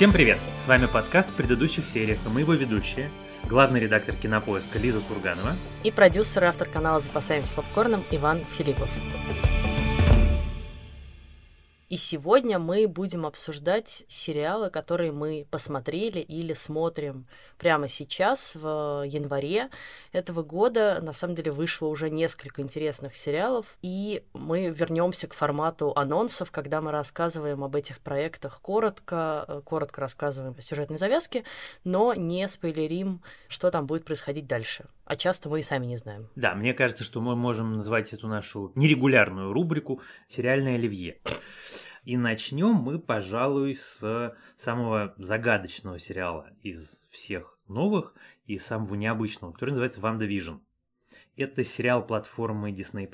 Всем привет! С вами подкаст в предыдущих сериях, и мы его ведущие, главный редактор кинопоиска Лиза Сурганова и продюсер и автор канала «Запасаемся попкорном» Иван Филиппов. И сегодня мы будем обсуждать сериалы, которые мы посмотрели или смотрим прямо сейчас, в январе этого года. На самом деле вышло уже несколько интересных сериалов, и мы вернемся к формату анонсов, когда мы рассказываем об этих проектах коротко, э, коротко рассказываем о сюжетной завязке, но не спойлерим, что там будет происходить дальше. А часто мы и сами не знаем. Да, мне кажется, что мы можем назвать эту нашу нерегулярную рубрику «Сериальное оливье». И начнем мы, пожалуй, с самого загадочного сериала из всех новых и самого необычного, который называется «Ванда Вижн». Это сериал платформы Disney+.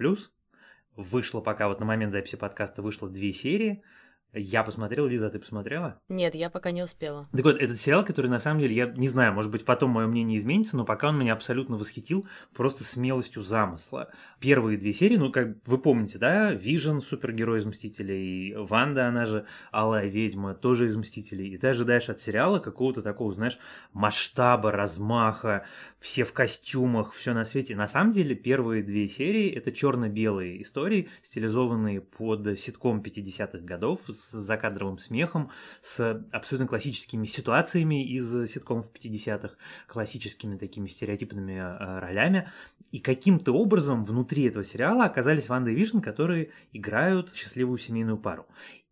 Вышло пока, вот на момент записи подкаста вышло две серии – я посмотрел, Лиза, ты посмотрела? Нет, я пока не успела. Так вот, этот сериал, который на самом деле, я не знаю, может быть, потом мое мнение изменится, но пока он меня абсолютно восхитил просто смелостью замысла. Первые две серии, ну, как вы помните, да, Вижен, супергерой из Мстителей, Ванда, она же Алая ведьма, тоже из Мстителей. И ты ожидаешь от сериала какого-то такого, знаешь, масштаба, размаха, все в костюмах, все на свете. На самом деле, первые две серии это черно-белые истории, стилизованные под ситком 50-х годов с закадровым смехом, с абсолютно классическими ситуациями из ситкомов 50-х, классическими такими стереотипными э, ролями. И каким-то образом внутри этого сериала оказались Ванда и Вижн, которые играют счастливую семейную пару.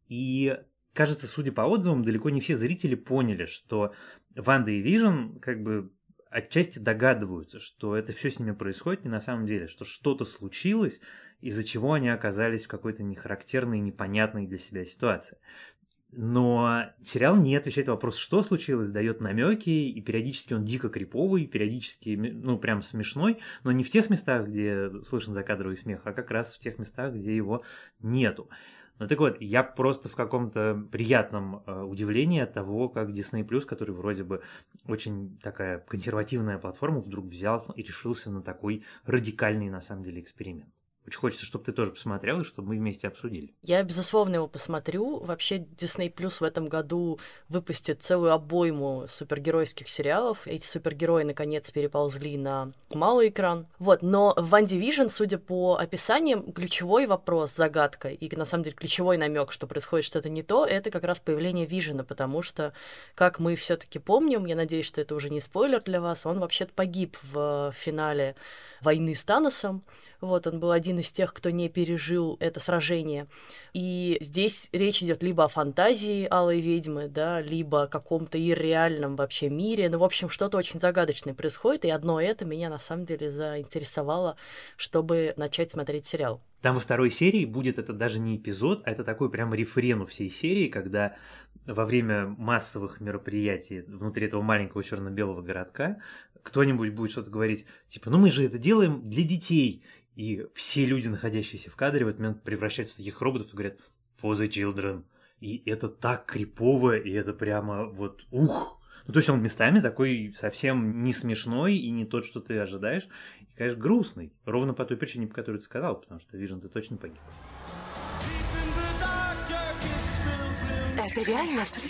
И кажется, судя по отзывам, далеко не все зрители поняли, что Ванда и Вижн как бы отчасти догадываются, что это все с ними происходит не на самом деле, что что-то случилось, из-за чего они оказались в какой-то нехарактерной, непонятной для себя ситуации. Но сериал не отвечает на вопрос, что случилось, дает намеки, и периодически он дико криповый, периодически, ну, прям смешной, но не в тех местах, где слышен закадровый смех, а как раз в тех местах, где его нету. Ну так вот, я просто в каком-то приятном э, удивлении от того, как Disney Plus, который вроде бы очень такая консервативная платформа, вдруг взял и решился на такой радикальный на самом деле эксперимент. Очень хочется, чтобы ты тоже посмотрел, и чтобы мы вместе обсудили. Я, безусловно, его посмотрю. Вообще, Disney Plus в этом году выпустит целую обойму супергеройских сериалов. Эти супергерои, наконец, переползли на малый экран. Вот, но в One Division, судя по описаниям, ключевой вопрос, загадка, и, на самом деле, ключевой намек, что происходит что-то не то, это как раз появление Вижена, потому что, как мы все таки помним, я надеюсь, что это уже не спойлер для вас, он вообще-то погиб в финале войны с Таносом. Вот, он был один из тех, кто не пережил это сражение. И здесь речь идет либо о фантазии Алой ведьмы, да, либо о каком-то ирреальном вообще мире. Ну, в общем, что-то очень загадочное происходит, и одно это меня на самом деле заинтересовало, чтобы начать смотреть сериал. Там во второй серии будет это даже не эпизод, а это такой прям рефрен у всей серии, когда во время массовых мероприятий внутри этого маленького черно-белого городка кто-нибудь будет что-то говорить, типа, ну мы же это делаем для детей. И все люди, находящиеся в кадре, в этот момент превращаются в таких роботов и говорят «For the children». И это так крипово, и это прямо вот ух. Ну, то есть он местами такой совсем не смешной и не тот, что ты ожидаешь. И, конечно, грустный. Ровно по той причине, по которой ты сказал, потому что Вижн-то точно погиб. Это реальность?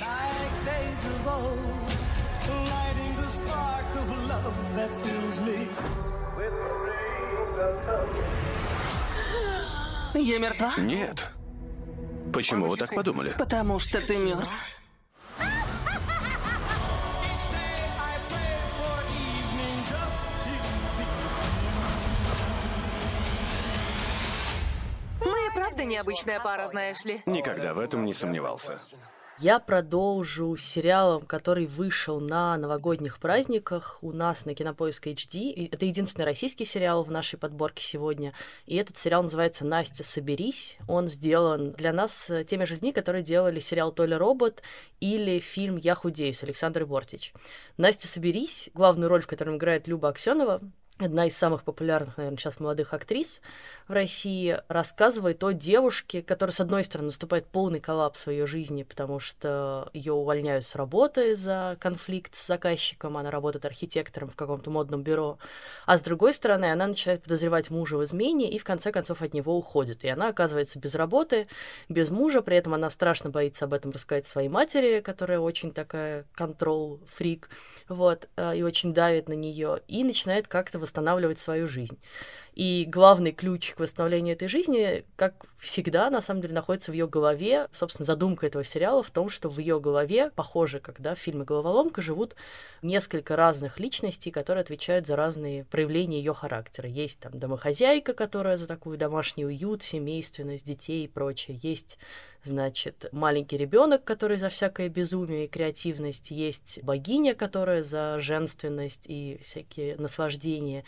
Я мертва? Нет. Почему вы так подумали? Потому что ты мертв. Мы правда необычная пара, знаешь ли. Никогда в этом не сомневался. Я продолжу сериалом, который вышел на новогодних праздниках у нас на Кинопоиск HD. Это единственный российский сериал в нашей подборке сегодня. И этот сериал называется «Настя, соберись». Он сделан для нас теми же людьми, которые делали сериал «Толя робот» или фильм «Я худею» с Александрой Бортич. «Настя, соберись», главную роль в котором играет Люба Аксенова, одна из самых популярных, наверное, сейчас молодых актрис в России, рассказывает о девушке, которая, с одной стороны, наступает полный коллапс в ее жизни, потому что ее увольняют с работы за конфликт с заказчиком, она работает архитектором в каком-то модном бюро, а с другой стороны, она начинает подозревать мужа в измене и, в конце концов, от него уходит. И она оказывается без работы, без мужа, при этом она страшно боится об этом рассказать своей матери, которая очень такая контрол-фрик, вот, э, и очень давит на нее, и начинает как-то восстанавливать свою жизнь. И главный ключ к восстановлению этой жизни, как всегда, на самом деле, находится в ее голове. Собственно, задумка этого сериала в том, что в ее голове, похоже, когда в фильме «Головоломка» живут несколько разных личностей, которые отвечают за разные проявления ее характера. Есть там домохозяйка, которая за такой домашний уют, семейственность, детей и прочее. Есть значит, маленький ребенок, который за всякое безумие и креативность, есть богиня, которая за женственность и всякие наслаждения,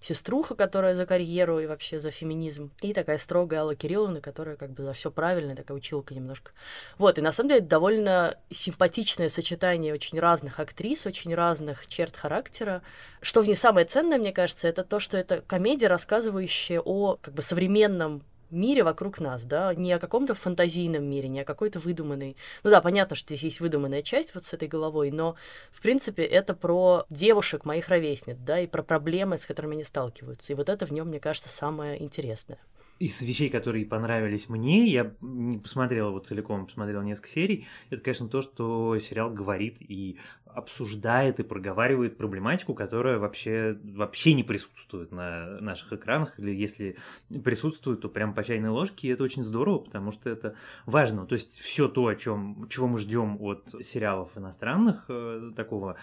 сеструха, которая за карьеру и вообще за феминизм, и такая строгая Алла Кирилловна, которая как бы за все правильно, такая училка немножко. Вот, и на самом деле довольно симпатичное сочетание очень разных актрис, очень разных черт характера. Что в ней самое ценное, мне кажется, это то, что это комедия, рассказывающая о как бы современном мире вокруг нас, да, не о каком-то фантазийном мире, не о какой-то выдуманной. Ну да, понятно, что здесь есть выдуманная часть вот с этой головой, но, в принципе, это про девушек, моих ровесниц, да, и про проблемы, с которыми они сталкиваются. И вот это в нем, мне кажется, самое интересное из вещей, которые понравились мне, я не посмотрел его целиком, посмотрел несколько серий, это, конечно, то, что сериал говорит и обсуждает и проговаривает проблематику, которая вообще, вообще не присутствует на наших экранах, или если присутствует, то прям по чайной ложке, и это очень здорово, потому что это важно. То есть все то, о чем, чего мы ждем от сериалов иностранных, э, такого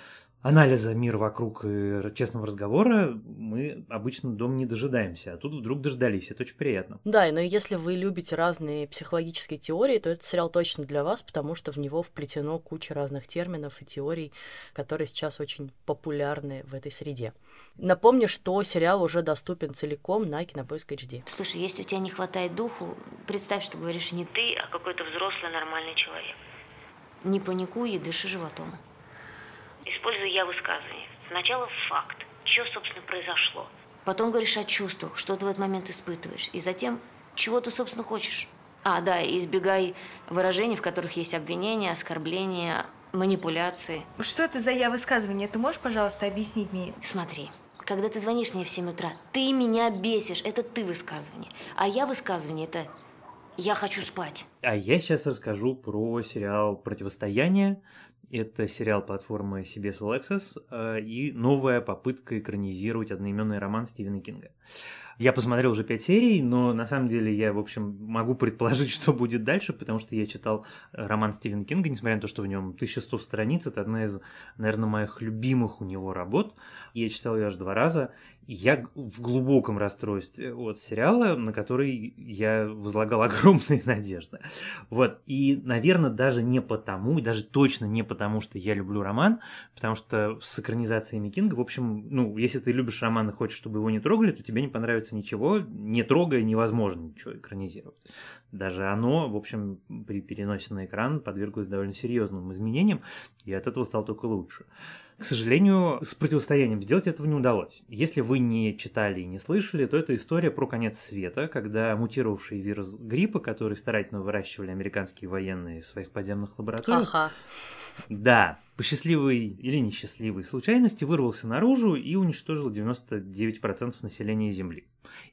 анализа мира вокруг и честного разговора мы обычно дом не дожидаемся, а тут вдруг дождались, это очень приятно. Да, но если вы любите разные психологические теории, то этот сериал точно для вас, потому что в него вплетено куча разных терминов и теорий, которые сейчас очень популярны в этой среде. Напомню, что сериал уже доступен целиком на Кинопоиск HD. Слушай, если у тебя не хватает духу, представь, что говоришь не ты, а какой-то взрослый нормальный человек. Не паникуй и дыши животом. Использую я высказывание. Сначала факт. Что, собственно, произошло? Потом говоришь о чувствах, что ты в этот момент испытываешь. И затем, чего ты, собственно, хочешь. А, да, и избегай выражений, в которых есть обвинения, оскорбления, манипуляции. Что это за я высказывание? Ты можешь, пожалуйста, объяснить мне? Смотри, когда ты звонишь мне в 7 утра, ты меня бесишь. Это ты высказывание. А я высказывание – это я хочу спать. А я сейчас расскажу про сериал «Противостояние», это сериал платформы CBS All Access и новая попытка экранизировать одноименный роман Стивена Кинга. Я посмотрел уже пять серий, но на самом деле я, в общем, могу предположить, что будет дальше, потому что я читал роман Стивена Кинга, несмотря на то, что в нем 1100 страниц. Это одна из, наверное, моих любимых у него работ. Я читал ее аж два раза. Я в глубоком расстройстве от сериала, на который я возлагал огромные надежды. Вот. И, наверное, даже не потому, и даже точно не потому, что я люблю роман, потому что с экранизациями Кинга, в общем, ну, если ты любишь роман и хочешь, чтобы его не трогали, то тебе не понравится ничего, не трогая невозможно ничего экранизировать. Даже оно, в общем, при переносе на экран подверглось довольно серьезным изменениям, и от этого стало только лучше. К сожалению, с противостоянием сделать этого не удалось. Если вы не читали и не слышали, то это история про конец света, когда мутировавший вирус гриппа, который старательно выращивали американские военные в своих подземных лабораториях, Ага. да, по счастливой или несчастливой случайности вырвался наружу и уничтожил 99% населения Земли.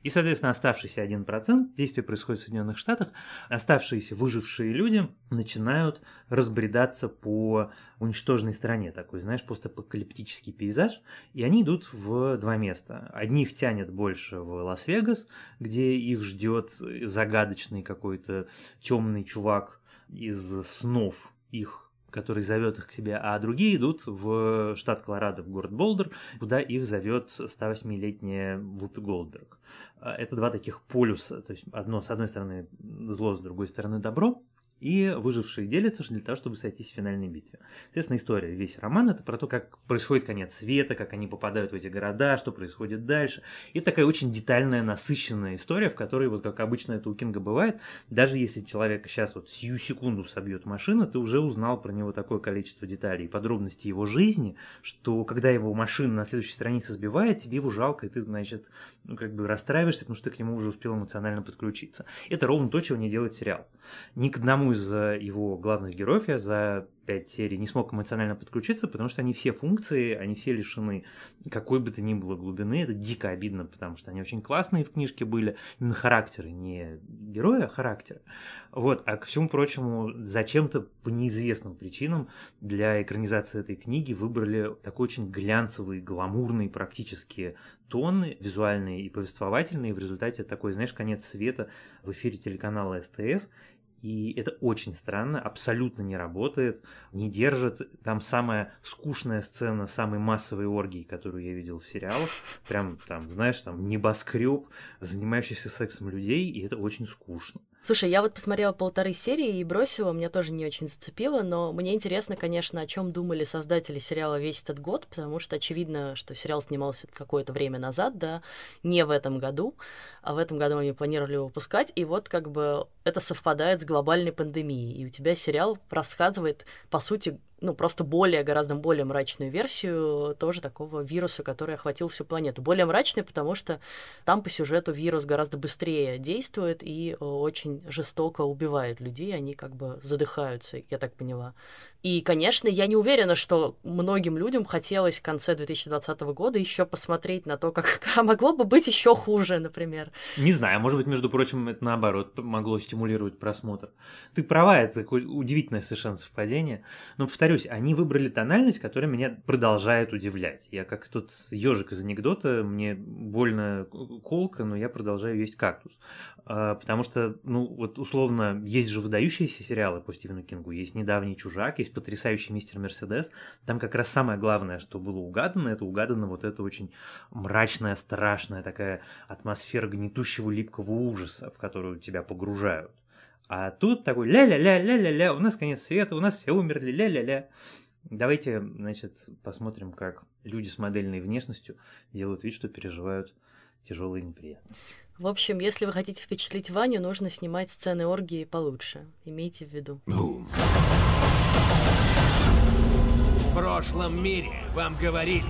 И, соответственно, оставшийся 1%, действие происходит в Соединенных Штатах, оставшиеся выжившие люди начинают разбредаться по уничтоженной стране, такой, знаешь, постапокалиптический пейзаж, и они идут в два места. Одних тянет больше в Лас-Вегас, где их ждет загадочный какой-то темный чувак из снов их который зовет их к себе, а другие идут в штат Колорадо, в город Болдер, куда их зовет 108-летняя Вупи Голдберг. Это два таких полюса, то есть одно, с одной стороны зло, с другой стороны добро, и выжившие делятся для того, чтобы сойтись в финальной битве. Соответственно, история, весь роман это про то, как происходит конец света, как они попадают в эти города, что происходит дальше. И такая очень детальная, насыщенная история, в которой, вот как обычно это у Кинга бывает, даже если человека сейчас вот сию секунду собьет машина, ты уже узнал про него такое количество деталей и подробностей его жизни, что когда его машина на следующей странице сбивает, тебе его жалко, и ты, значит, ну, как бы расстраиваешься, потому что ты к нему уже успел эмоционально подключиться. Это ровно то, чего не делает сериал. Ни к одному э, его главных героев я за пять серий не смог эмоционально подключиться, потому что они все функции, они все лишены какой бы то ни было глубины. Это дико обидно, потому что они очень классные в книжке были, на характеры, не героя, а характеры. Вот, а к всему прочему, зачем-то по неизвестным причинам для экранизации этой книги выбрали такой очень глянцевый, гламурный практически тон, визуальный и повествовательный. И в результате такой, знаешь, конец света в эфире телеканала СТС – и это очень странно, абсолютно не работает, не держит. Там самая скучная сцена самой массовой оргии, которую я видел в сериалах. Прям там, знаешь, там небоскреб, занимающийся сексом людей, и это очень скучно. Слушай, я вот посмотрела полторы серии и бросила, меня тоже не очень зацепило, но мне интересно, конечно, о чем думали создатели сериала весь этот год, потому что очевидно, что сериал снимался какое-то время назад, да, не в этом году, а в этом году они планировали выпускать, и вот как бы это совпадает с глобальной пандемией, и у тебя сериал рассказывает, по сути, ну, просто более, гораздо более мрачную версию тоже такого вируса, который охватил всю планету. Более мрачный, потому что там по сюжету вирус гораздо быстрее действует и э, очень жестоко убивает людей, они как бы задыхаются, я так поняла. И, конечно, я не уверена, что многим людям хотелось в конце 2020 года еще посмотреть на то, как могло бы быть еще хуже, например. Не знаю, может быть, между прочим, это наоборот могло стимулировать просмотр. Ты права, это такое удивительное совершенно совпадение. Но, повторюсь, они выбрали тональность, которая меня продолжает удивлять. Я как тот ежик из анекдота, мне больно колко, но я продолжаю есть кактус. А, потому что, ну, вот условно, есть же выдающиеся сериалы по Стивену Кингу, есть «Недавний чужак», есть «Потрясающий мистер Мерседес». Там как раз самое главное, что было угадано, это угадано вот это очень мрачная, страшная такая атмосфера гнетущего липкого ужаса, в которую тебя погружают. А тут такой ля-ля-ля-ля-ля-ля, у нас конец света, у нас все умерли, ля-ля-ля. Давайте, значит, посмотрим, как люди с модельной внешностью делают вид, что переживают тяжелые неприятности. В общем, если вы хотите впечатлить Ваню, нужно снимать сцены оргии получше. Имейте в виду. В прошлом мире вам говорили,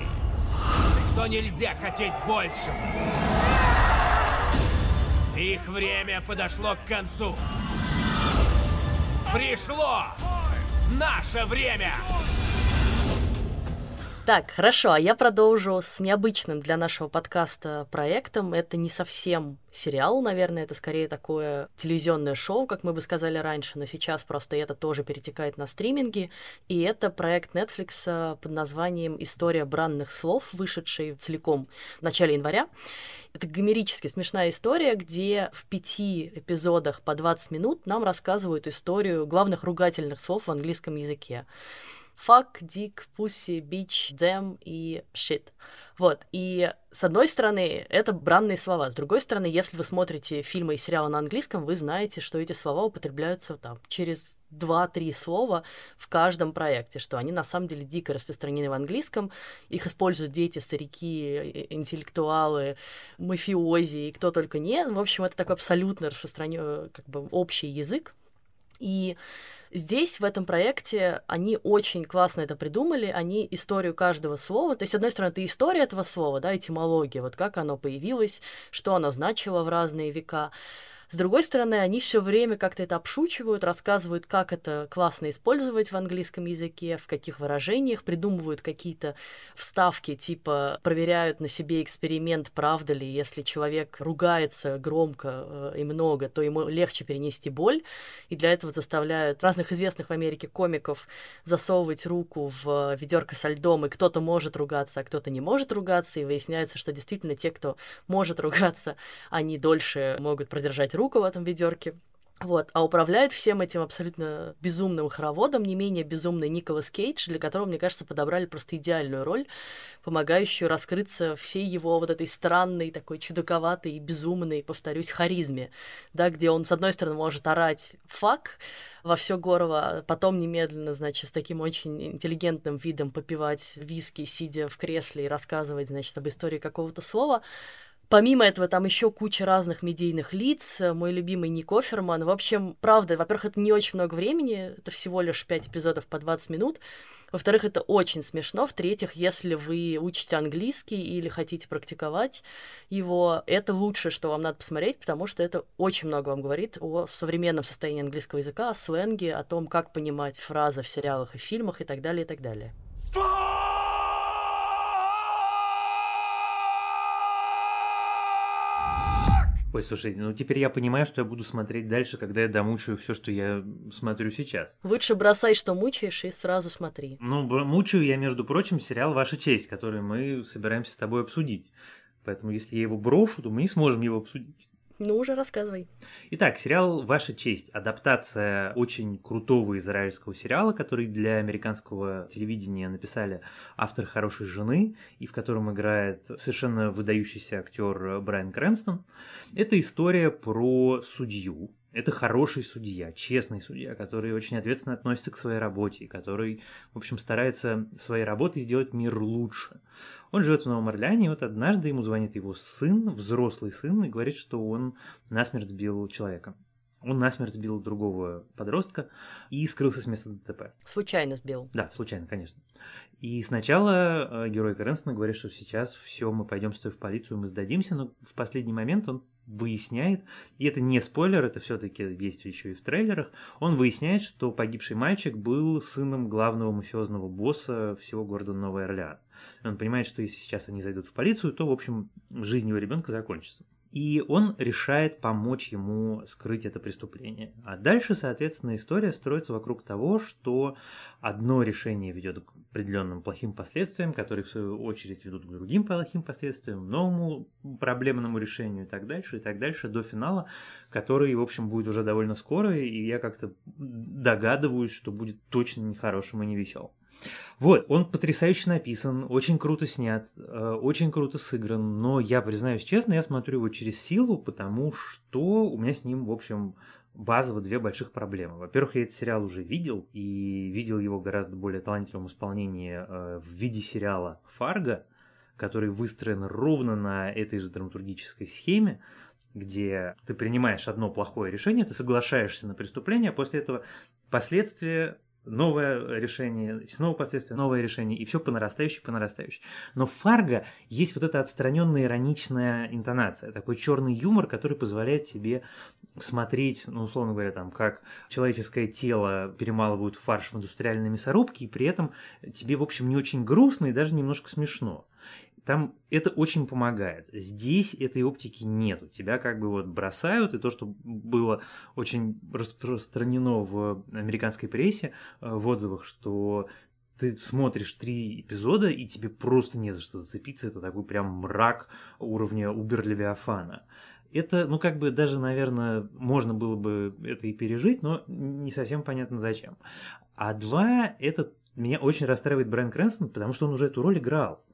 что нельзя хотеть больше. Их время подошло к концу. Пришло наше время! Так, хорошо, а я продолжу с необычным для нашего подкаста проектом. Это не совсем сериал, наверное, это скорее такое телевизионное шоу, как мы бы сказали раньше, но сейчас просто это тоже перетекает на стриминги. И это проект Netflix э, под названием «История бранных слов», вышедший целиком в начале января. Это гомерически смешная история, где в пяти эпизодах по 20 минут нам рассказывают историю главных ругательных слов в английском языке fuck, dick, pussy, bitch, damn и shit. Вот, и с одной стороны, это бранные слова. С другой стороны, если вы смотрите фильмы и сериалы на английском, вы знаете, что эти слова употребляются там через два-три слова в каждом проекте, что они на самом деле дико распространены в английском, их используют дети, старики, интеллектуалы, мафиози и кто только не. В общем, это такой абсолютно распространенный, как бы, общий язык. И Здесь, в этом проекте, они очень классно это придумали, они историю каждого слова, то есть, с одной стороны, это история этого слова, да, этимология, вот как оно появилось, что оно значило в разные века, с другой стороны, они все время как-то это обшучивают, рассказывают, как это классно использовать в английском языке, в каких выражениях, придумывают какие-то вставки, типа проверяют на себе эксперимент, правда ли, если человек ругается громко э, и много, то ему легче перенести боль, и для этого заставляют разных известных в Америке комиков засовывать руку в ведерко со льдом, и кто-то может ругаться, а кто-то не может ругаться, и выясняется, что действительно те, кто может ругаться, они дольше могут продержать руку в этом ведерке. Вот, а управляет всем этим абсолютно безумным хороводом не менее безумный Николас Кейдж, для которого, мне кажется, подобрали просто идеальную роль, помогающую раскрыться всей его вот этой странной, такой чудаковатой и безумной, повторюсь, харизме, да, где он, с одной стороны, может орать «фак», во все горло, а потом немедленно, значит, с таким очень интеллигентным видом попивать виски, сидя в кресле и рассказывать, значит, об истории какого-то слова. Помимо этого, там еще куча разных медийных лиц. Мой любимый Ник Оферман. В общем, правда, во-первых, это не очень много времени, это всего лишь 5 эпизодов по 20 минут. Во-вторых, это очень смешно. В-третьих, если вы учите английский или хотите практиковать его, это лучшее, что вам надо посмотреть, потому что это очень много вам говорит о современном состоянии английского языка, о сленге, о том, как понимать фразы в сериалах и фильмах и так далее, и так далее. Ой, слушай, ну теперь я понимаю, что я буду смотреть дальше, когда я домучаю все, что я смотрю сейчас. Лучше бросай, что мучаешь, и сразу смотри. Ну, мучаю я, между прочим, сериал «Ваша честь», который мы собираемся с тобой обсудить. Поэтому если я его брошу, то мы не сможем его обсудить. Ну, уже рассказывай. Итак, сериал «Ваша честь» — адаптация очень крутого израильского сериала, который для американского телевидения написали автор «Хорошей жены», и в котором играет совершенно выдающийся актер Брайан Крэнстон. Это история про судью, это хороший судья, честный судья, который очень ответственно относится к своей работе, который, в общем, старается своей работой сделать мир лучше. Он живет в Новом Орлеане, и вот однажды ему звонит его сын, взрослый сын, и говорит, что он насмерть сбил человека. Он насмерть сбил другого подростка и скрылся с места ДТП. Случайно сбил. Да, случайно, конечно. И сначала э, герой Крэнстона говорит, что сейчас все, мы пойдем с тобой в полицию, мы сдадимся, но в последний момент он выясняет, и это не спойлер, это все-таки есть еще и в трейлерах, он выясняет, что погибший мальчик был сыном главного мафиозного босса всего города Новый Орлеан. Он понимает, что если сейчас они зайдут в полицию, то, в общем, жизнь его ребенка закончится и он решает помочь ему скрыть это преступление. А дальше, соответственно, история строится вокруг того, что одно решение ведет к определенным плохим последствиям, которые в свою очередь ведут к другим плохим последствиям, новому проблемному решению и так дальше, и так дальше, до финала, который, в общем, будет уже довольно скоро, и я как-то догадываюсь, что будет точно нехорошим и невеселым. Вот, он потрясающе написан, очень круто снят, э, очень круто сыгран, но я признаюсь честно, я смотрю его через силу, потому что у меня с ним, в общем, базово две больших проблемы. Во-первых, я этот сериал уже видел, и видел его гораздо более талантливом исполнении э, в виде сериала «Фарго», который выстроен ровно на этой же драматургической схеме, где ты принимаешь одно плохое решение, ты соглашаешься на преступление, а после этого последствия новое решение, снова последствия, новое решение, и все по нарастающей, по нарастающей. Но в Фарго есть вот эта отстраненная ироничная интонация, такой черный юмор, который позволяет тебе смотреть, ну, условно говоря, там, как человеческое тело перемалывают фарш в индустриальной мясорубке, и при этом тебе, в общем, не очень грустно и даже немножко смешно там это очень помогает. Здесь этой оптики нету. Тебя как бы вот бросают, и то, что было очень распространено в американской прессе, э, в отзывах, что ты смотришь три эпизода, и тебе просто не за что зацепиться. Это такой прям мрак уровня Убер-Левиафана. Это, ну, как бы даже, наверное, можно было бы это и пережить, но не совсем понятно зачем. А два, это меня очень расстраивает Брайан Крэнстон, потому что он уже эту роль играл.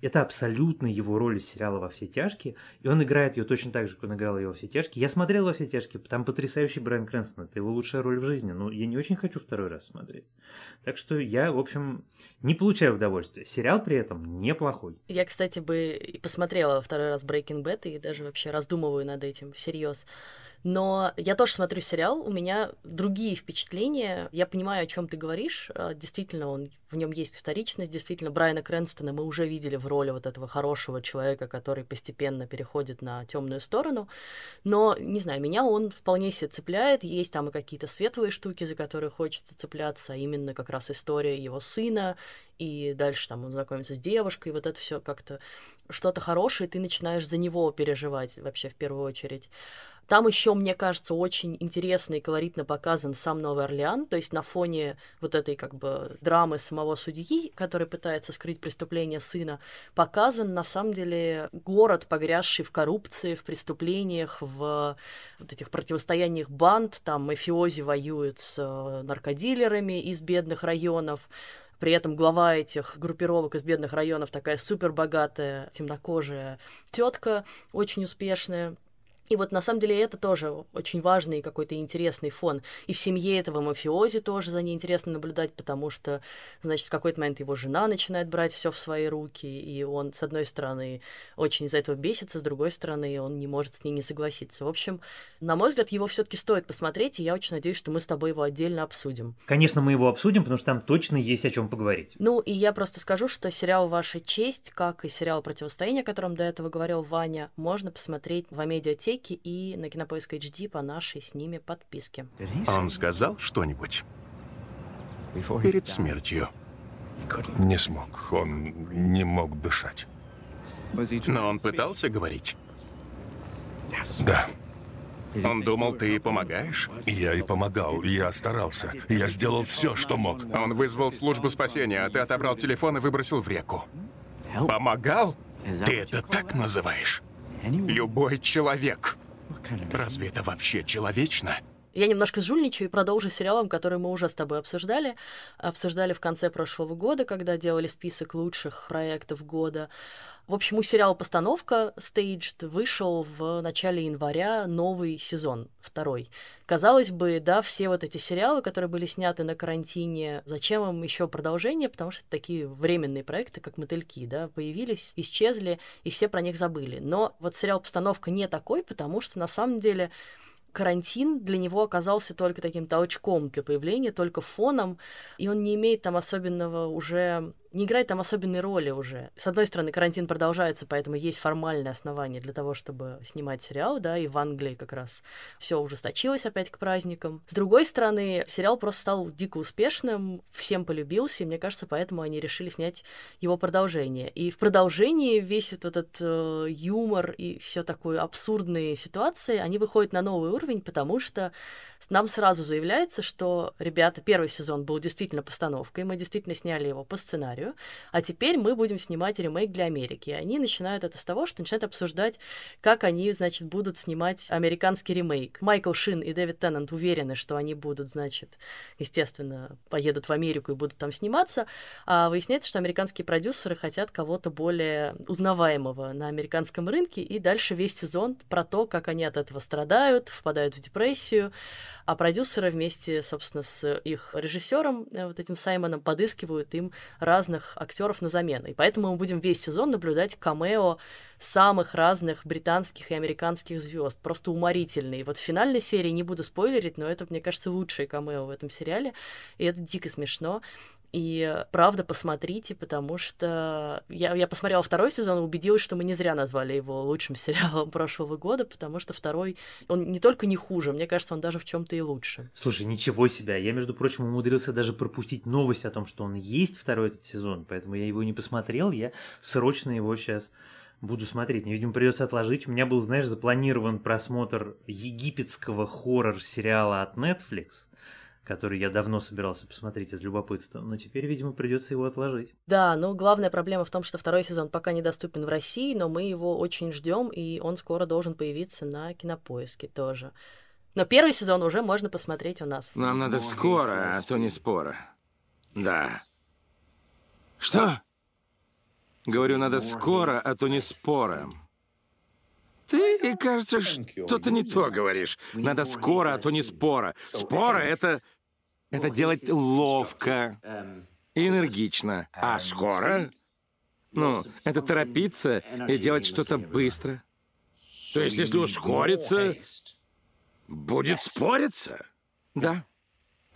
Это абсолютно его роль из сериала «Во все тяжкие», и он играет ее точно так же, как он играл ее «Во все тяжкие». Я смотрел «Во все тяжкие», там потрясающий Брайан Крэнстон, это его лучшая роль в жизни, но я не очень хочу второй раз смотреть. Так что я, в общем, не получаю удовольствия. Сериал при этом неплохой. Я, кстати, бы и посмотрела второй раз Breaking Bad и даже вообще раздумываю над этим всерьез. Но я тоже смотрю сериал, у меня другие впечатления. Я понимаю, о чем ты говоришь. А, действительно, он, в нем есть вторичность. Действительно, Брайана Крэнстона мы уже видели в роли вот этого хорошего человека, который постепенно переходит на темную сторону. Но, не знаю, меня он вполне себе цепляет. Есть там и какие-то светлые штуки, за которые хочется цепляться, а именно как раз история его сына, и дальше там он знакомится с девушкой, и вот это все как-то что-то хорошее, ты начинаешь за него переживать вообще в первую очередь. Там еще, мне кажется, очень интересно и колоритно показан сам Новый Орлеан, то есть на фоне вот этой как бы драмы самого судьи, который пытается скрыть преступление сына, показан на самом деле город, погрязший в коррупции, в преступлениях, в вот этих противостояниях банд, там мафиози воюют с э, наркодилерами из бедных районов, при этом глава этих группировок из бедных районов такая супер богатая, темнокожая тетка, очень успешная. И вот на самом деле это тоже очень важный какой-то интересный фон. И в семье этого мафиози тоже за ней интересно наблюдать, потому что, значит, в какой-то момент его жена начинает брать все в свои руки, и он, с одной стороны, очень из-за этого бесится, с другой стороны, он не может с ней не согласиться. В общем, на мой взгляд, его все-таки стоит посмотреть, и я очень надеюсь, что мы с тобой его отдельно обсудим. Конечно, мы его обсудим, потому что там точно есть о чем поговорить. Ну, и я просто скажу, что сериал «Ваша честь», как и сериал «Противостояние», о котором до этого говорил Ваня, можно посмотреть в Амедиатеке библиотеке и на Кинопоиск HD по нашей с ними подписке. Он сказал что-нибудь перед смертью? Не смог. Он не мог дышать. Но он пытался говорить? Да. Он думал, ты помогаешь? Я и помогал, я старался. Я сделал все, что мог. Он вызвал службу спасения, а ты отобрал телефон и выбросил в реку. Помогал? Ты это так называешь? Любой человек. Разве это вообще человечно? Я немножко жульничаю и продолжу сериалом, который мы уже с тобой обсуждали. Обсуждали в конце прошлого года, когда делали список лучших проектов года. В общем, у сериала «Постановка» Staged вышел в начале января новый сезон, второй. Казалось бы, да, все вот эти сериалы, которые были сняты на карантине, зачем им еще продолжение, потому что такие временные проекты, как «Мотыльки», да, появились, исчезли, и все про них забыли. Но вот сериал «Постановка» не такой, потому что на самом деле карантин для него оказался только таким толчком для появления, только фоном, и он не имеет там особенного уже не играет там особенной роли уже. С одной стороны, карантин продолжается, поэтому есть формальное основание для того, чтобы снимать сериал, да, и в Англии как раз все ужесточилось опять к праздникам. С другой стороны, сериал просто стал дико успешным, всем полюбился, и мне кажется, поэтому они решили снять его продолжение. И в продолжении весь вот этот э, юмор и все такое абсурдные ситуации, они выходят на новый уровень, потому что нам сразу заявляется, что, ребята, первый сезон был действительно постановкой, мы действительно сняли его по сценарию, а теперь мы будем снимать ремейк для Америки. И они начинают это с того, что начинают обсуждать, как они, значит, будут снимать американский ремейк. Майкл Шин и Дэвид Теннант уверены, что они будут, значит, естественно, поедут в Америку и будут там сниматься, а выясняется, что американские продюсеры хотят кого-то более узнаваемого на американском рынке, и дальше весь сезон про то, как они от этого страдают, впадают в депрессию, а продюсеры вместе, собственно, с их режиссером, э, вот этим Саймоном, подыскивают им разных актеров на замену. И поэтому мы будем весь сезон наблюдать камео самых разных британских и американских звезд. Просто уморительные. Вот в финальной серии не буду спойлерить, но это, мне кажется, лучшее камео в этом сериале. И это дико смешно. И правда, посмотрите, потому что я, я посмотрела второй сезон и убедилась, что мы не зря назвали его лучшим сериалом прошлого года, потому что второй, он не только не хуже, мне кажется, он даже в чем-то и лучше. Слушай, ничего себе. Я, между прочим, умудрился даже пропустить новость о том, что он есть второй этот сезон, поэтому я его не посмотрел, я срочно его сейчас буду смотреть. Мне, видимо, придется отложить. У меня был, знаешь, запланирован просмотр египетского хоррор-сериала от Netflix который я давно собирался посмотреть из любопытства, но теперь, видимо, придется его отложить. Да, но главная проблема в том, что второй сезон пока недоступен в России, но мы его очень ждем, и он скоро должен появиться на кинопоиске тоже. Но первый сезон уже можно посмотреть у нас. Нам надо скоро, а то не спора. Да. Что? Говорю, надо скоро, а то не спора. Ты, кажется, что-то не то говоришь. Надо скоро, а то не спора. Спора — это это делать ловко и энергично. А скоро? Ну, это торопиться и делать что-то быстро. То есть, если ускориться, будет спориться? Да.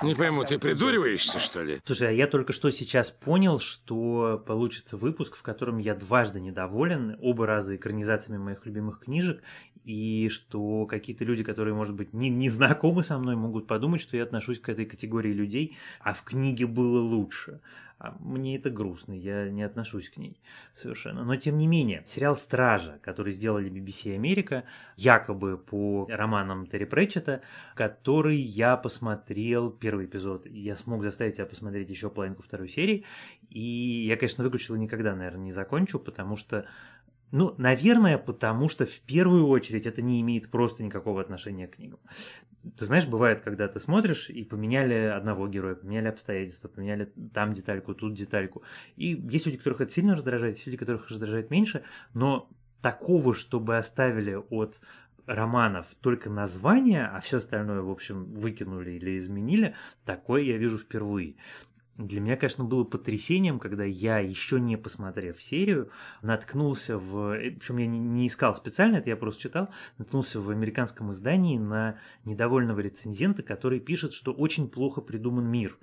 Не пойму, ты придуриваешься, что ли? Слушай, а я только что сейчас понял, что получится выпуск, в котором я дважды недоволен, оба раза экранизациями моих любимых книжек, и что какие-то люди, которые, может быть, не, не знакомы со мной, могут подумать, что я отношусь к этой категории людей, а в книге было лучше. А мне это грустно, я не отношусь к ней совершенно. Но тем не менее, сериал «Стража», который сделали BBC Америка, якобы по романам Терри Претчета, который я посмотрел первый эпизод. Я смог заставить себя посмотреть еще половинку второй серии. И я, конечно, выключил и никогда, наверное, не закончу, потому что ну, наверное, потому что в первую очередь это не имеет просто никакого отношения к книгам. Ты знаешь, бывает, когда ты смотришь и поменяли одного героя, поменяли обстоятельства, поменяли там детальку, тут детальку. И есть люди, которых это сильно раздражает, есть люди, которых раздражает меньше, но такого, чтобы оставили от романов только название, а все остальное, в общем, выкинули или изменили, такое я вижу впервые. Для меня, конечно, было потрясением, когда я, еще не посмотрев серию, наткнулся в... Э, Причем я не искал специально, это я просто читал. Наткнулся в американском издании на недовольного рецензента, который пишет, что очень плохо придуман мир.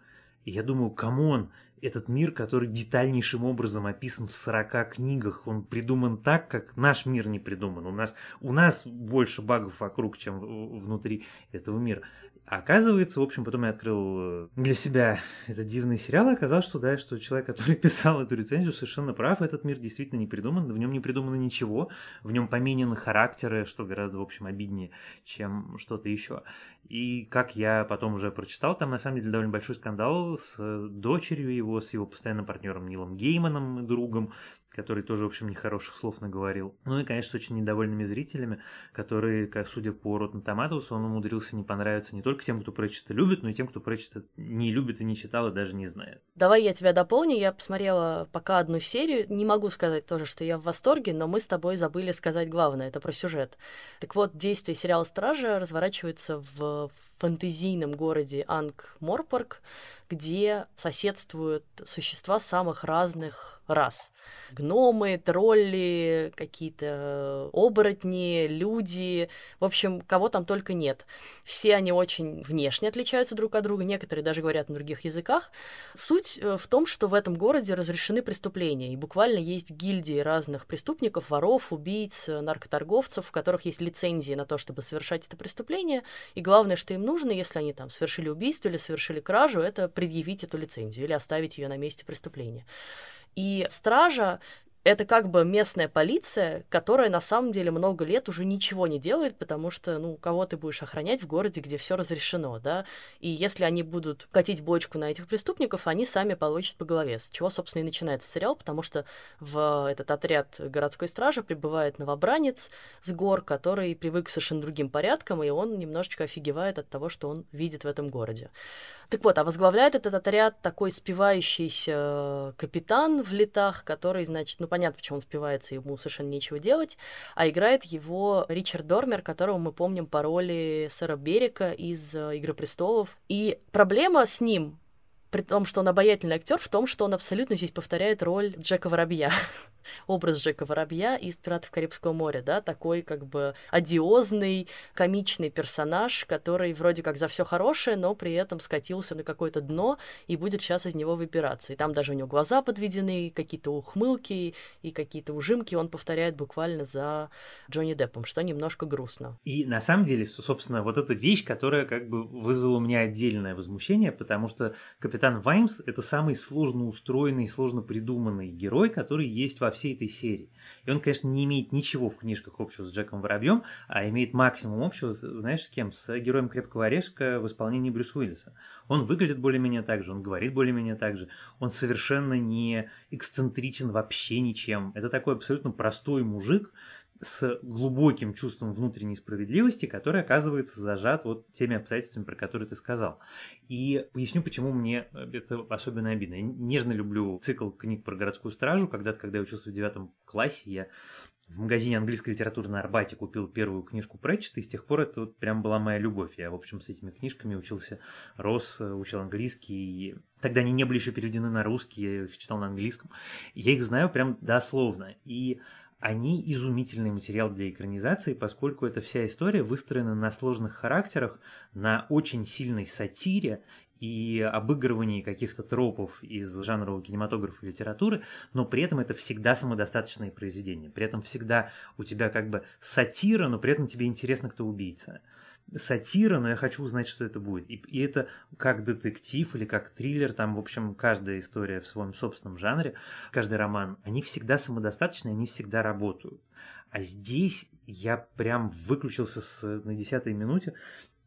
И я думаю, come on, этот мир, который детальнейшим образом описан в 40 книгах, он придуман так, как наш мир не придуман. У нас, у нас больше багов вокруг, чем внутри этого мира. А оказывается, в общем, потом я открыл э, для себя этот дивный сериал, и оказалось, что да, что человек, который писал эту рецензию, совершенно прав, этот мир действительно не придуман, в нем не придумано ничего, в нем поменены характеры, что гораздо, в общем, обиднее, чем что-то еще. И как я потом уже прочитал, там на самом деле довольно большой скандал с дочерью его, с его постоянным партнером Нилом Гейманом, другом, который тоже, в общем, нехороших слов наговорил. Ну и, конечно, с очень недовольными зрителями, которые, как судя по Rotten Tomatoes, он умудрился не понравиться не только тем, кто Прэчета любит, но и тем, кто Прэчета не любит и не читал, и даже не знает. Давай я тебя дополню. Я посмотрела пока одну серию. Не могу сказать тоже, что я в восторге, но мы с тобой забыли сказать главное. Это про сюжет. Так вот, действие сериала «Стража» разворачивается в фэнтезийном городе Анг-Морпорг, где соседствуют существа самых разных рас. Гномы, тролли, какие-то оборотни, люди. В общем, кого там только нет. Все они очень внешне отличаются друг от друга, некоторые даже говорят на других языках. Суть э, в том, что в этом городе разрешены преступления, и буквально есть гильдии разных преступников, воров, убийц, наркоторговцев, у которых есть лицензии на то, чтобы совершать это преступление, и главное, что им нужно, если они там совершили убийство или совершили кражу, это предъявить эту лицензию или оставить ее на месте преступления. И стража это как бы местная полиция, которая на самом деле много лет уже ничего не делает, потому что, ну, кого ты будешь охранять в городе, где все разрешено, да? И если они будут катить бочку на этих преступников, они сами получат по голове, с чего, собственно, и начинается сериал, потому что в этот отряд городской стражи прибывает новобранец с гор, который привык к совершенно другим порядкам, и он немножечко офигевает от того, что он видит в этом городе. Так вот, а возглавляет этот отряд такой спивающийся капитан в летах, который, значит, ну понятно, почему он спивается, ему совершенно нечего делать, а играет его Ричард Дормер, которого мы помним по роли сэра Берика из э, «Игры престолов». И проблема с ним при том, что он обаятельный актер, в том, что он абсолютно здесь повторяет роль Джека Воробья. Образ Джека Воробья из «Пиратов Карибского моря», да, такой как бы одиозный, комичный персонаж, который вроде как за все хорошее, но при этом скатился на какое-то дно и будет сейчас из него выбираться. И там даже у него глаза подведены, какие-то ухмылки и какие-то ужимки он повторяет буквально за Джонни Деппом, что немножко грустно. И на самом деле, собственно, вот эта вещь, которая как бы вызвала у меня отдельное возмущение, потому что капитан Капитан Ваймс – это самый сложно устроенный, сложно придуманный герой, который есть во всей этой серии. И он, конечно, не имеет ничего в книжках общего с Джеком Воробьем, а имеет максимум общего, знаешь, с кем? С героем Крепкого Орешка в исполнении Брюса Уиллиса. Он выглядит более-менее так же, он говорит более-менее так же, он совершенно не эксцентричен вообще ничем. Это такой абсолютно простой мужик, с глубоким чувством внутренней справедливости, который оказывается зажат вот теми обстоятельствами, про которые ты сказал. И поясню, почему мне это особенно обидно. Я нежно люблю цикл книг про городскую стражу. Когда-то, когда я учился в девятом классе, я в магазине английской литературы на Арбате купил первую книжку Пратчета, и с тех пор это вот прям была моя любовь. Я, в общем, с этими книжками учился, рос, учил английский. И тогда они не были еще переведены на русский, я их читал на английском. Я их знаю прям дословно. И они изумительный материал для экранизации, поскольку эта вся история выстроена на сложных характерах, на очень сильной сатире и обыгрывании каких-то тропов из жанрового кинематографа и литературы, но при этом это всегда самодостаточное произведение. При этом всегда у тебя как бы сатира, но при этом тебе интересно, кто убийца. Сатира, но я хочу узнать, что это будет. И, и это как детектив или как триллер, там, в общем, каждая история в своем собственном жанре, каждый роман, они всегда самодостаточны, они всегда работают. А здесь я прям выключился с, на десятой минуте,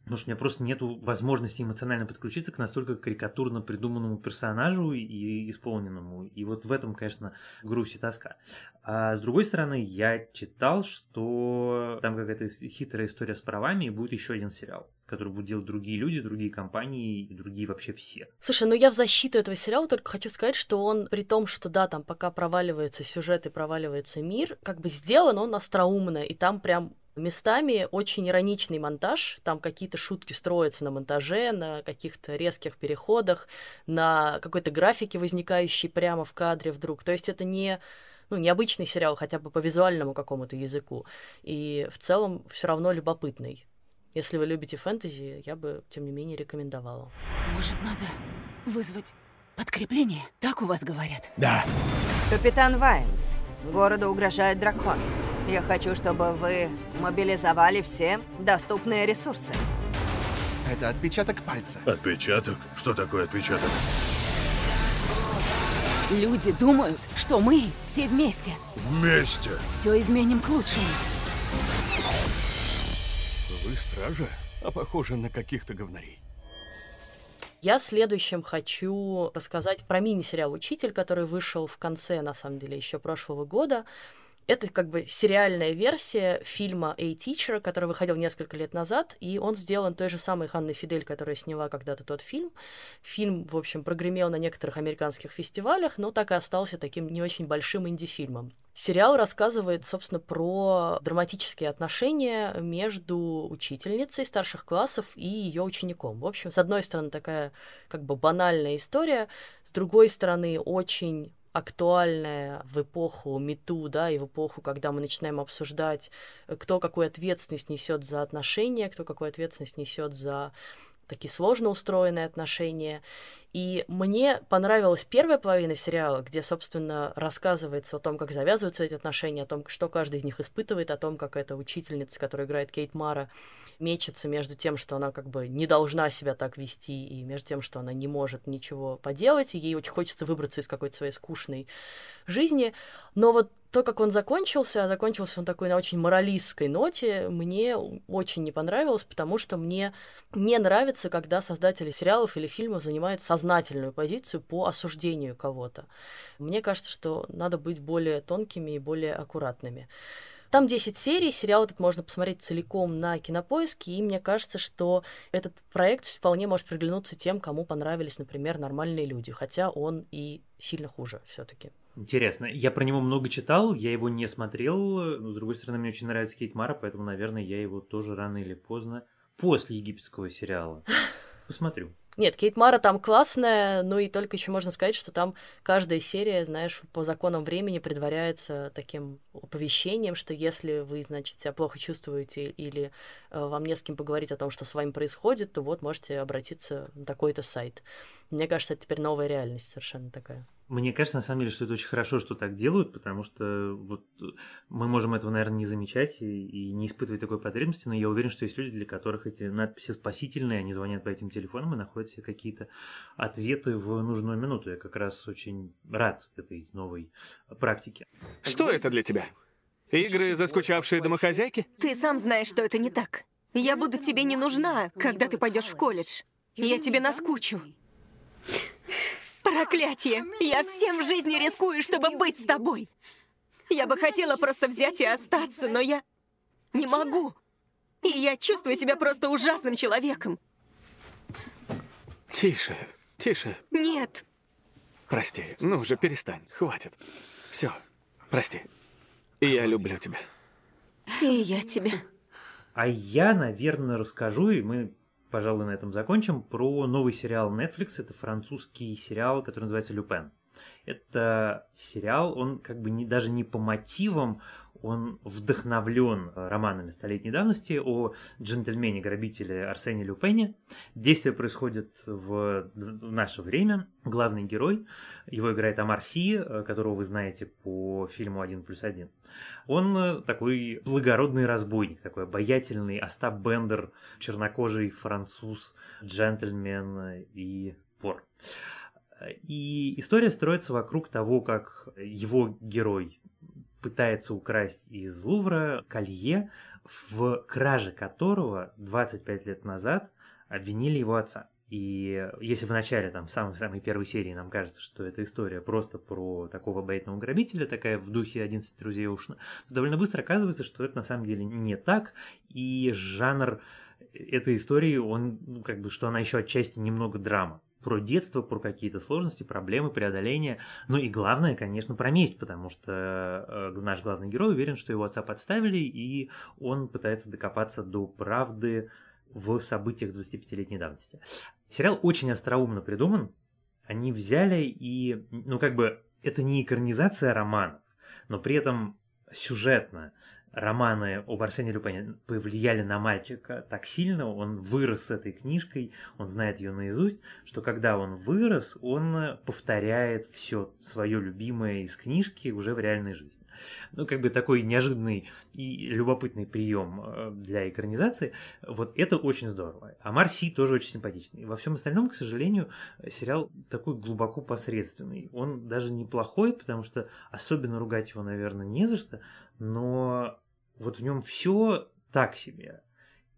Потому что у меня просто нет возможности эмоционально подключиться к настолько карикатурно придуманному персонажу и исполненному. И вот в этом, конечно, грусть и тоска. А с другой стороны, я читал, что там какая-то хитрая история с правами, и будет еще один сериал который будут делать другие люди, другие компании и другие вообще все. Слушай, ну я в защиту этого сериала только хочу сказать, что он, при том, что да, там пока проваливается сюжет и проваливается мир, как бы сделан он остроумно, и там прям Местами очень ироничный монтаж, там какие-то шутки строятся на монтаже, на каких-то резких переходах, на какой-то графике, возникающей прямо в кадре вдруг. То есть это не ну, необычный сериал хотя бы по визуальному какому-то языку. И в целом все равно любопытный. Если вы любите фэнтези, я бы, тем не менее, рекомендовала. Может, надо вызвать подкрепление? Так у вас говорят? Да. Капитан Вайнс, городу угрожает дракон. Я хочу, чтобы вы мобилизовали все доступные ресурсы. Это отпечаток пальца. Отпечаток? Что такое отпечаток? Люди думают, что мы все вместе. Вместе? Все изменим к лучшему. Вы стража, а похожи на каких-то говнарей. Я следующим хочу рассказать про мини-сериал «Учитель», который вышел в конце, на самом деле, еще прошлого года. Это как бы сериальная версия фильма «A Teacher», который выходил несколько лет назад, и он сделан той же самой Ханной Фидель, которая сняла когда-то тот фильм. Фильм, в общем, прогремел на некоторых американских фестивалях, но так и остался таким не очень большим инди-фильмом. Сериал рассказывает, собственно, про драматические отношения между учительницей старших классов и ее учеником. В общем, с одной стороны, такая как бы банальная история, с другой стороны, очень актуальная в эпоху МИТУ, да, и в эпоху, когда мы начинаем обсуждать, э, кто какую ответственность несет за отношения, кто какую ответственность несет за такие сложно устроенные отношения. И мне понравилась первая половина сериала, где, собственно, рассказывается о том, как завязываются эти отношения, о том, что каждый из них испытывает, о том, как эта учительница, которая играет Кейт Мара, мечется между тем, что она как бы не должна себя так вести, и между тем, что она не может ничего поделать, и ей очень хочется выбраться из какой-то своей скучной жизни. Но вот то, как он закончился, а закончился он такой на очень моралистской ноте, мне очень не понравилось, потому что мне не нравится, когда создатели сериалов или фильмов занимают сознательную позицию по осуждению кого-то. Мне кажется, что надо быть более тонкими и более аккуратными. Там 10 серий, сериал этот можно посмотреть целиком на Кинопоиске, и мне кажется, что этот проект вполне может приглянуться тем, кому понравились, например, нормальные люди, хотя он и сильно хуже все таки Интересно. Я про него много читал, я его не смотрел, но, с другой стороны, мне очень нравится Кейт Мара, поэтому, наверное, я его тоже рано или поздно после египетского сериала посмотрю. Нет, Кейт Мара там классная, ну и только еще можно сказать, что там каждая серия, знаешь, по законам времени предваряется таким оповещением, что если вы, значит, себя плохо чувствуете или э, вам не с кем поговорить о том, что с вами происходит, то вот можете обратиться на такой-то сайт. Мне кажется, это теперь новая реальность совершенно такая. Мне кажется, на самом деле, что это очень хорошо, что так делают, потому что вот мы можем этого, наверное, не замечать и, и не испытывать такой потребности, но я уверен, что есть люди, для которых эти надписи спасительные, они звонят по этим телефонам и находят себе какие-то ответы в нужную минуту. Я как раз очень рад этой новой практике. Что это для тебя? Игры заскучавшие домохозяйки? Ты сам знаешь, что это не так. Я буду тебе не нужна, когда ты пойдешь в колледж. Я тебе наскучу. Проклятие! Я всем в жизни рискую, чтобы быть с тобой. Я бы хотела просто взять и остаться, но я не могу. И я чувствую себя просто ужасным человеком. Тише, тише. Нет. Прости, ну уже перестань, хватит. Все, прости. Я люблю тебя. И я тебя. А я, наверное, расскажу, и мы пожалуй, на этом закончим, про новый сериал Netflix. Это французский сериал, который называется «Люпен». Это сериал, он как бы не, даже не по мотивам, он вдохновлен романами столетней давности о джентльмене-грабителе Арсене Люпене. Действие происходит в наше время. Главный герой, его играет Амар Си, которого вы знаете по фильму «Один плюс один». Он такой благородный разбойник, такой обаятельный Остап Бендер, чернокожий француз, джентльмен и вор. И история строится вокруг того, как его герой пытается украсть из Лувра колье, в краже которого 25 лет назад обвинили его отца. И если в начале, там, в самой-самой первой серии нам кажется, что эта история просто про такого бейтного грабителя, такая в духе 11 друзей Ушна, то довольно быстро оказывается, что это на самом деле не так, и жанр этой истории, он, ну, как бы, что она еще отчасти немного драма про детство, про какие-то сложности, проблемы, преодоления. Ну и главное, конечно, про месть, потому что э, наш главный герой уверен, что его отца подставили, и он пытается докопаться до правды в событиях 25-летней давности. Сериал очень остроумно придуман. Они взяли и, ну как бы, это не экранизация романов, но при этом сюжетно романы об Арсене Люпене повлияли на мальчика так сильно, он вырос с этой книжкой, он знает ее наизусть, что когда он вырос, он повторяет все свое любимое из книжки уже в реальной жизни. Ну, как бы такой неожиданный и любопытный прием э, для экранизации. Вот это очень здорово. А Марси тоже очень симпатичный. Во всем остальном, к сожалению, сериал такой глубоко посредственный. Он даже неплохой, потому что особенно ругать его, наверное, не за что, но вот в нем все так себе.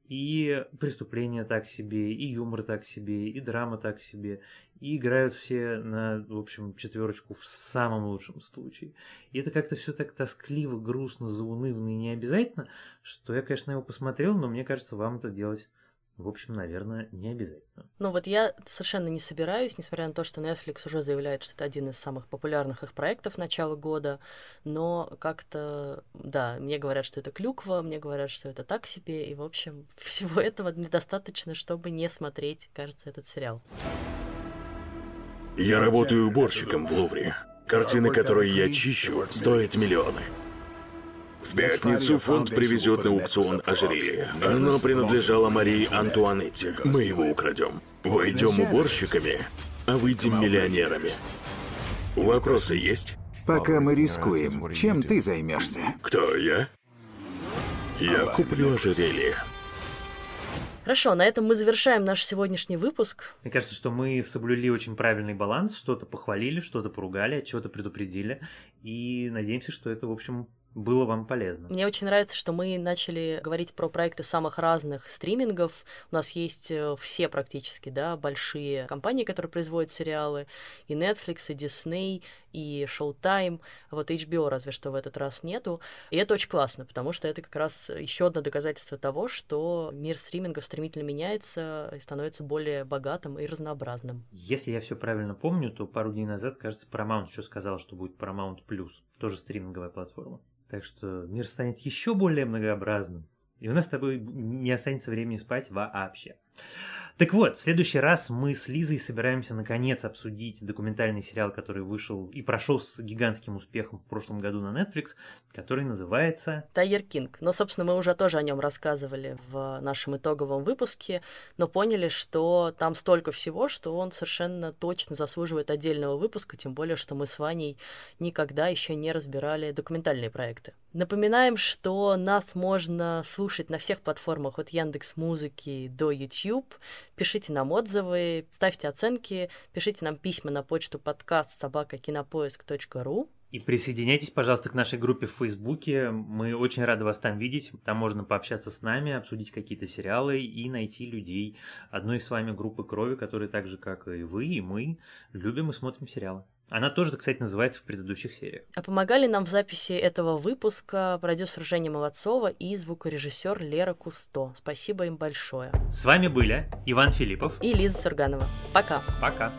И преступления так себе, и юмор так себе, и драма так себе. И играют все на, в общем, четверочку в самом лучшем случае. И это как-то все так тоскливо, грустно, заунывно и необязательно, что я, конечно, его посмотрел, но мне кажется, вам это делать в общем, наверное, не обязательно. Ну вот я совершенно не собираюсь, несмотря на то, что Netflix уже заявляет, что это один из самых популярных их проектов начала года, но как-то, да, мне говорят, что это клюква, мне говорят, что это так себе, и, в общем, всего этого недостаточно, чтобы не смотреть, кажется, этот сериал. Я работаю уборщиком в Лувре. Картины, которые я чищу, стоят миллионы. В пятницу фонд привезет на аукцион ожерелье. Оно принадлежало Марии Антуанетте. Мы его украдем. Войдем уборщиками, а выйдем миллионерами. Вопросы есть? Пока мы рискуем, чем ты займешься? Кто я? Я куплю ожерелье. Хорошо, на этом мы завершаем наш сегодняшний выпуск. Мне кажется, что мы соблюли очень правильный баланс, что-то похвалили, что-то поругали, от чего-то предупредили, и надеемся, что это, в общем, было вам полезно. Мне очень нравится, что мы начали говорить про проекты самых разных стримингов. У нас есть э, все практически, да, большие компании, которые производят сериалы, и Netflix, и Disney, и Showtime, вот HBO разве что в этот раз нету. И это очень классно, потому что это как раз еще одно доказательство того, что мир стримингов стремительно меняется и становится более богатым и разнообразным. Если я все правильно помню, то пару дней назад, кажется, Paramount еще сказал, что будет Paramount Plus, тоже стриминговая платформа. Так что мир станет еще более многообразным. И у нас с тобой не останется времени спать вообще. Так вот, в следующий раз мы с Лизой собираемся наконец обсудить документальный сериал, который вышел и прошел с гигантским успехом в прошлом году на Netflix, который называется Тайгер Кинг. Но, собственно, мы уже тоже о нем рассказывали в нашем итоговом выпуске, но поняли, что там столько всего, что он совершенно точно заслуживает отдельного выпуска, тем более, что мы с Ваней никогда еще не разбирали документальные проекты. Напоминаем, что нас можно слушать на всех платформах от Яндекс Музыки до YouTube. Пишите нам отзывы, ставьте оценки, пишите нам письма на почту подкаст собакакинопоиск.ру. И присоединяйтесь, пожалуйста, к нашей группе в Фейсбуке. Мы очень рады вас там видеть. Там можно пообщаться с нами, обсудить какие-то сериалы и найти людей одной с вами группы крови, которые так же, как и вы, и мы, любим и смотрим сериалы. Она тоже, кстати, называется в предыдущих сериях. А помогали нам в записи этого выпуска продюсер Женя Молодцова и звукорежиссер Лера Кусто. Спасибо им большое. С вами были Иван Филиппов и Лиза Сурганова. Пока. Пока.